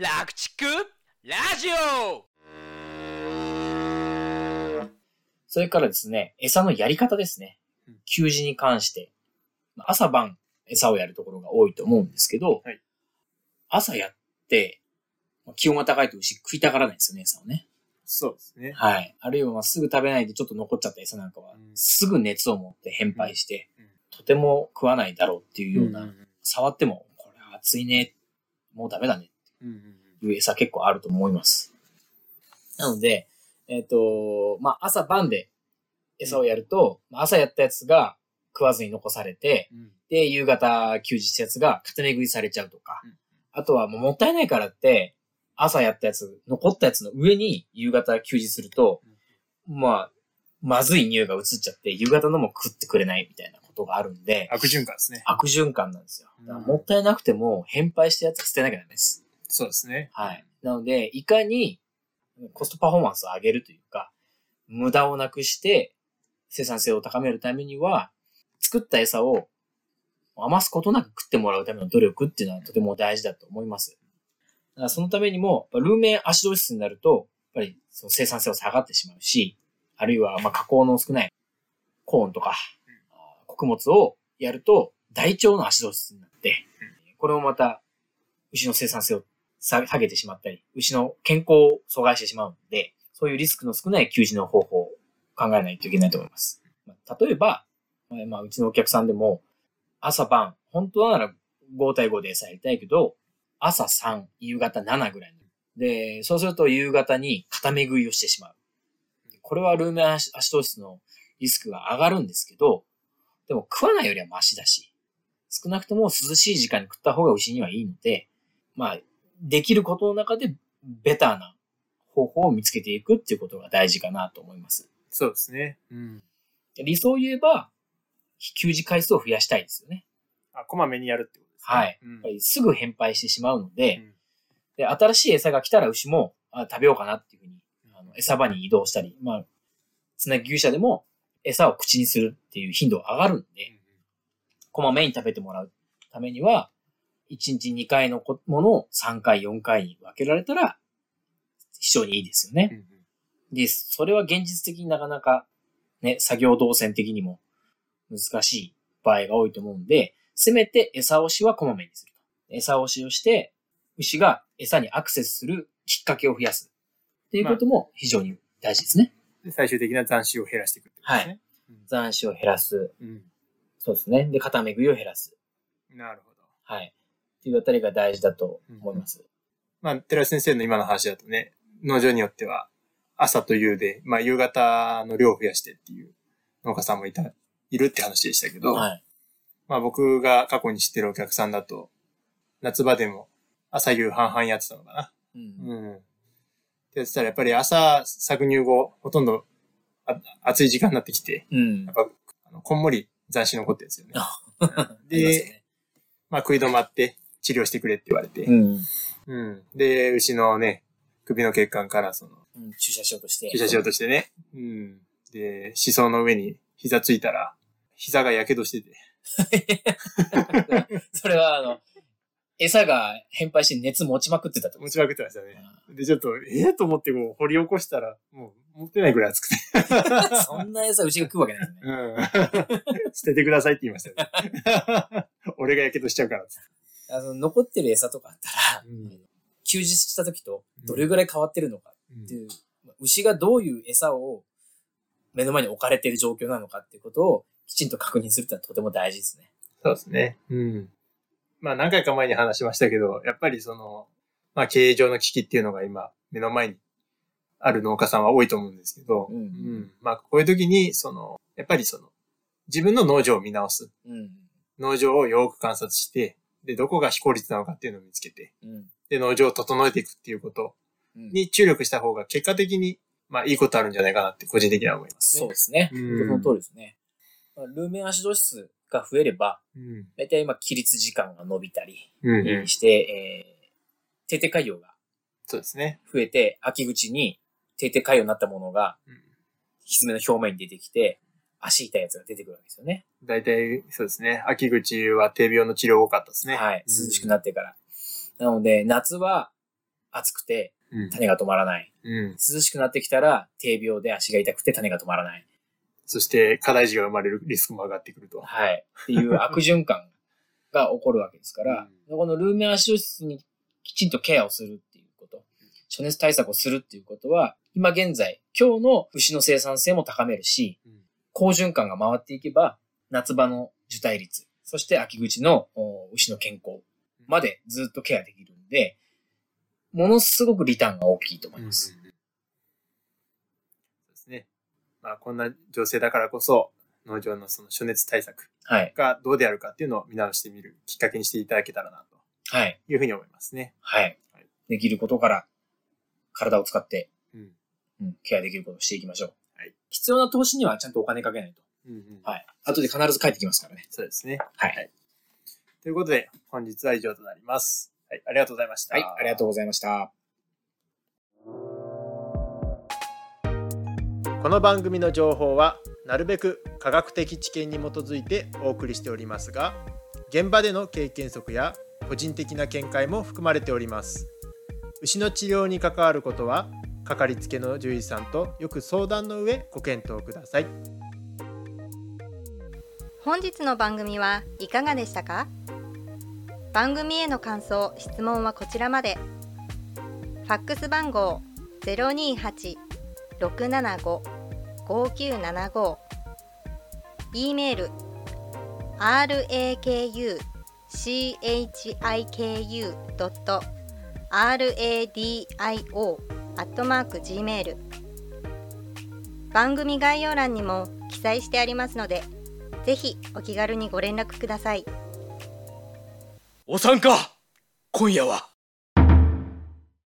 楽畜ラジオそれからですね、餌のやり方ですねうん。給仕に関して。まあ朝晩餌をやるところが多いと思うんですけど、はい朝やって、まあ気温が高いと牛食いたがらないんですよね、餌をね。そうですね。はい。あるいはまあすぐ食べないでちょっと残っちゃった餌なんかは、うんすぐ熱を持って変配して、うんとても食わないだろうっていうような、ん触っても、これ熱いね、もうダメだねいう餌結構あると思います。なので、えっ、と、まあ、朝晩で餌をやると、まあ朝やったやつが食わずに残されて、うんで、夕方休日したやつが固め食いされちゃうとか、うんあとはもうもったいないからって、朝やったやつ、残ったやつの上に夕方休日すると、まあ、まずい匂いが移っちゃって、夕方のも食ってくれないみたいなことがあるんで、悪循環ですね。悪循環なんですよ。もったいなくても、変配したやつは捨てなきゃダメです。そうですね。はい。なので、いかにコストパフォーマンスを上げるというか、無駄をなくして生産性を高めるためには、作った餌を余すことなく食ってもらうための努力っていうのはとても大事だと思います。だからそのためにも、ルーメンアシド質になると、やっぱりその生産性は下がってしまうし、あるいはまあ加工の少ないコーンとか、穀物をやると大腸のアシド質になって、これもまた牛の生産性を下げてしまったり、牛の健康を阻害してしまうので、そういうリスクの少ない給仕の方法を考えないといけないと思います。例えば、まあ、うちのお客さんでも、朝晩、本当なら5対5で餌やりたいけど、朝3、夕方7ぐらいの。で、そうすると夕方に固め食いをしてしまう。これはルーメンアシト質のリスクが上がるんですけど、でも食わないよりはマシだし、少なくとも涼しい時間に食った方が牛にはいいので、まあ、できることの中でベターな方法を見つけていくっていうことが大事かなと思います。そうですね。うん。理想を言えば、給仕回数を増やしたいですよね。あ、こまめにやるってことですね。はい。うんやっぱりすぐ変配してしまうので、うんで、新しい餌が来たら牛もあ食べようかなっていうふうに、あの餌場に移動したり、まあ、つなぎ牛舎でも餌を口にするっていう頻度が上がるんで、こまめに食べてもらうためには、1日2回のこものを3回、4回に分けられたら、非常にいいですよね。うんうんで、それは現実的になかなかね、作業動線的にも難しい場合が多いと思うんで、せめて餌押しはこまめにすると。餌押しをして、牛が餌にアクセスするきっかけを増やす。っていうことも非常に大事ですね。で最終的な残臭を減らしていくってことですね。残暑を減らす。うん。そうですね。で、固め食いを減らす。なるほど。はい。っていうあたりが大事だと思います。まあ、寺先生の今の話だとね、農場によっては、朝と夕で、まあ、夕方の量を増やしてっていう農家さんもいた、いるって話でしたけど、はい。まあ、僕が過去に知ってるお客さんだと、夏場でも朝夕半々やってたのかな。うん。うん。ってやってたら、やっぱり朝搾乳後、ほとんどあ暑い時間になってきて、うんやっ。ぱ、あのこんもり残死残ってるんですよね。あ りますよねまあ、食い止まって治療してくれって言われて、うん。うん。で、牛のね、首の血管からその、うん注射しようとして。注射しようとしてね。うん。で、思想の上に膝ついたら、膝が火傷してて。それは、あの、餌が変配して熱持ちまくってたと持ちまくってましたね。で、ちょっと、ええと思ってこう、掘り起こしたら、もう、持ってないぐらい熱くて。そんな餌牛が食うわけないですね。うん。捨ててくださいって言いましたね。俺が火傷しちゃうからって。あの、残ってる餌とかあったら、うん休日した時とどれぐらい変わってるのかうんっていう、牛がどういう餌を目の前に置かれている状況なのかっていうことをきちんと確認するってのはとても大事ですね。そうですね。うん。まあ何回か前に話しましたけど、やっぱりその、まあ経営上の危機っていうのが今目の前にある農家さんは多いと思うんですけど、うんまあこういう時に、その、やっぱりその、自分の農場を見直す。うん。農場をよく観察して、で、どこが非効率なのかっていうのを見つけて、うん。で、農場を整えていくっていうことうんに注力した方が結果的に、まあいいことあるんじゃないかなって個人的には思いますね。そうですね。うんその通りですね。まあルーメンアシド質が増えれば、うん。だいたい今、起立時間が伸びたりうん、うん。して、えー、定定海洋がそうですね。増えて、秋口に定定海洋になったものが、うんひずめの表面に出てきて、足痛いやつが出てくるわけですよね。大体、そうですね。秋口は低病の治療多かったですね。はい。うん涼しくなってから。なので、夏は、暑くてうん。種が止まらない。うん。涼しくなってきたら低病で足が痛くて種が止まらない。そして、課題児が生まれるリスクも上がってくると。はい。っていう悪循環が起こるわけですから、このルーメン足室にきちんとケアをするっていうこと、暑熱対策をするっていうことは、今現在、今日の牛の生産性も高めるし、うん好循環が回っていけば、夏場の受胎率、そして秋口のお牛の健康までずっとケアできるんで、ものすごくリターンが大きいと思います。そうですね。まあ、こんな情勢だからこそ、農場のその暑熱対策はい。がどうであるかっていうのを見直してみるきっかけにしていただけたらな、はい。というふうに思いますね。はいはい。できることから、体を使って、うん。うん、ケアできることをしていきましょう。はい。必要な投資にはちゃんとお金かけないと。うんうん。はい。後で必ず帰ってきますからね。そうですね。はい。ということで、本日は以上となります。はい。ありがとうございました。はい。ありがとうございました。この番組の情報はなるべく科学的知見に基づいてお送りしておりますが現場での経験則や個人的な見解も含まれております牛の治療に関わることはかかりつけの獣医さんとよく相談の上ご検討ください。本日の番組はいかがでしたか？番組への感想・質問はこちらまで。ファックス番号028-675-5975 e メール rakuchiku.radio アットマーク gmail 番組概要欄にも記載してありますのでぜひお気軽にご連絡ください。お参加今夜は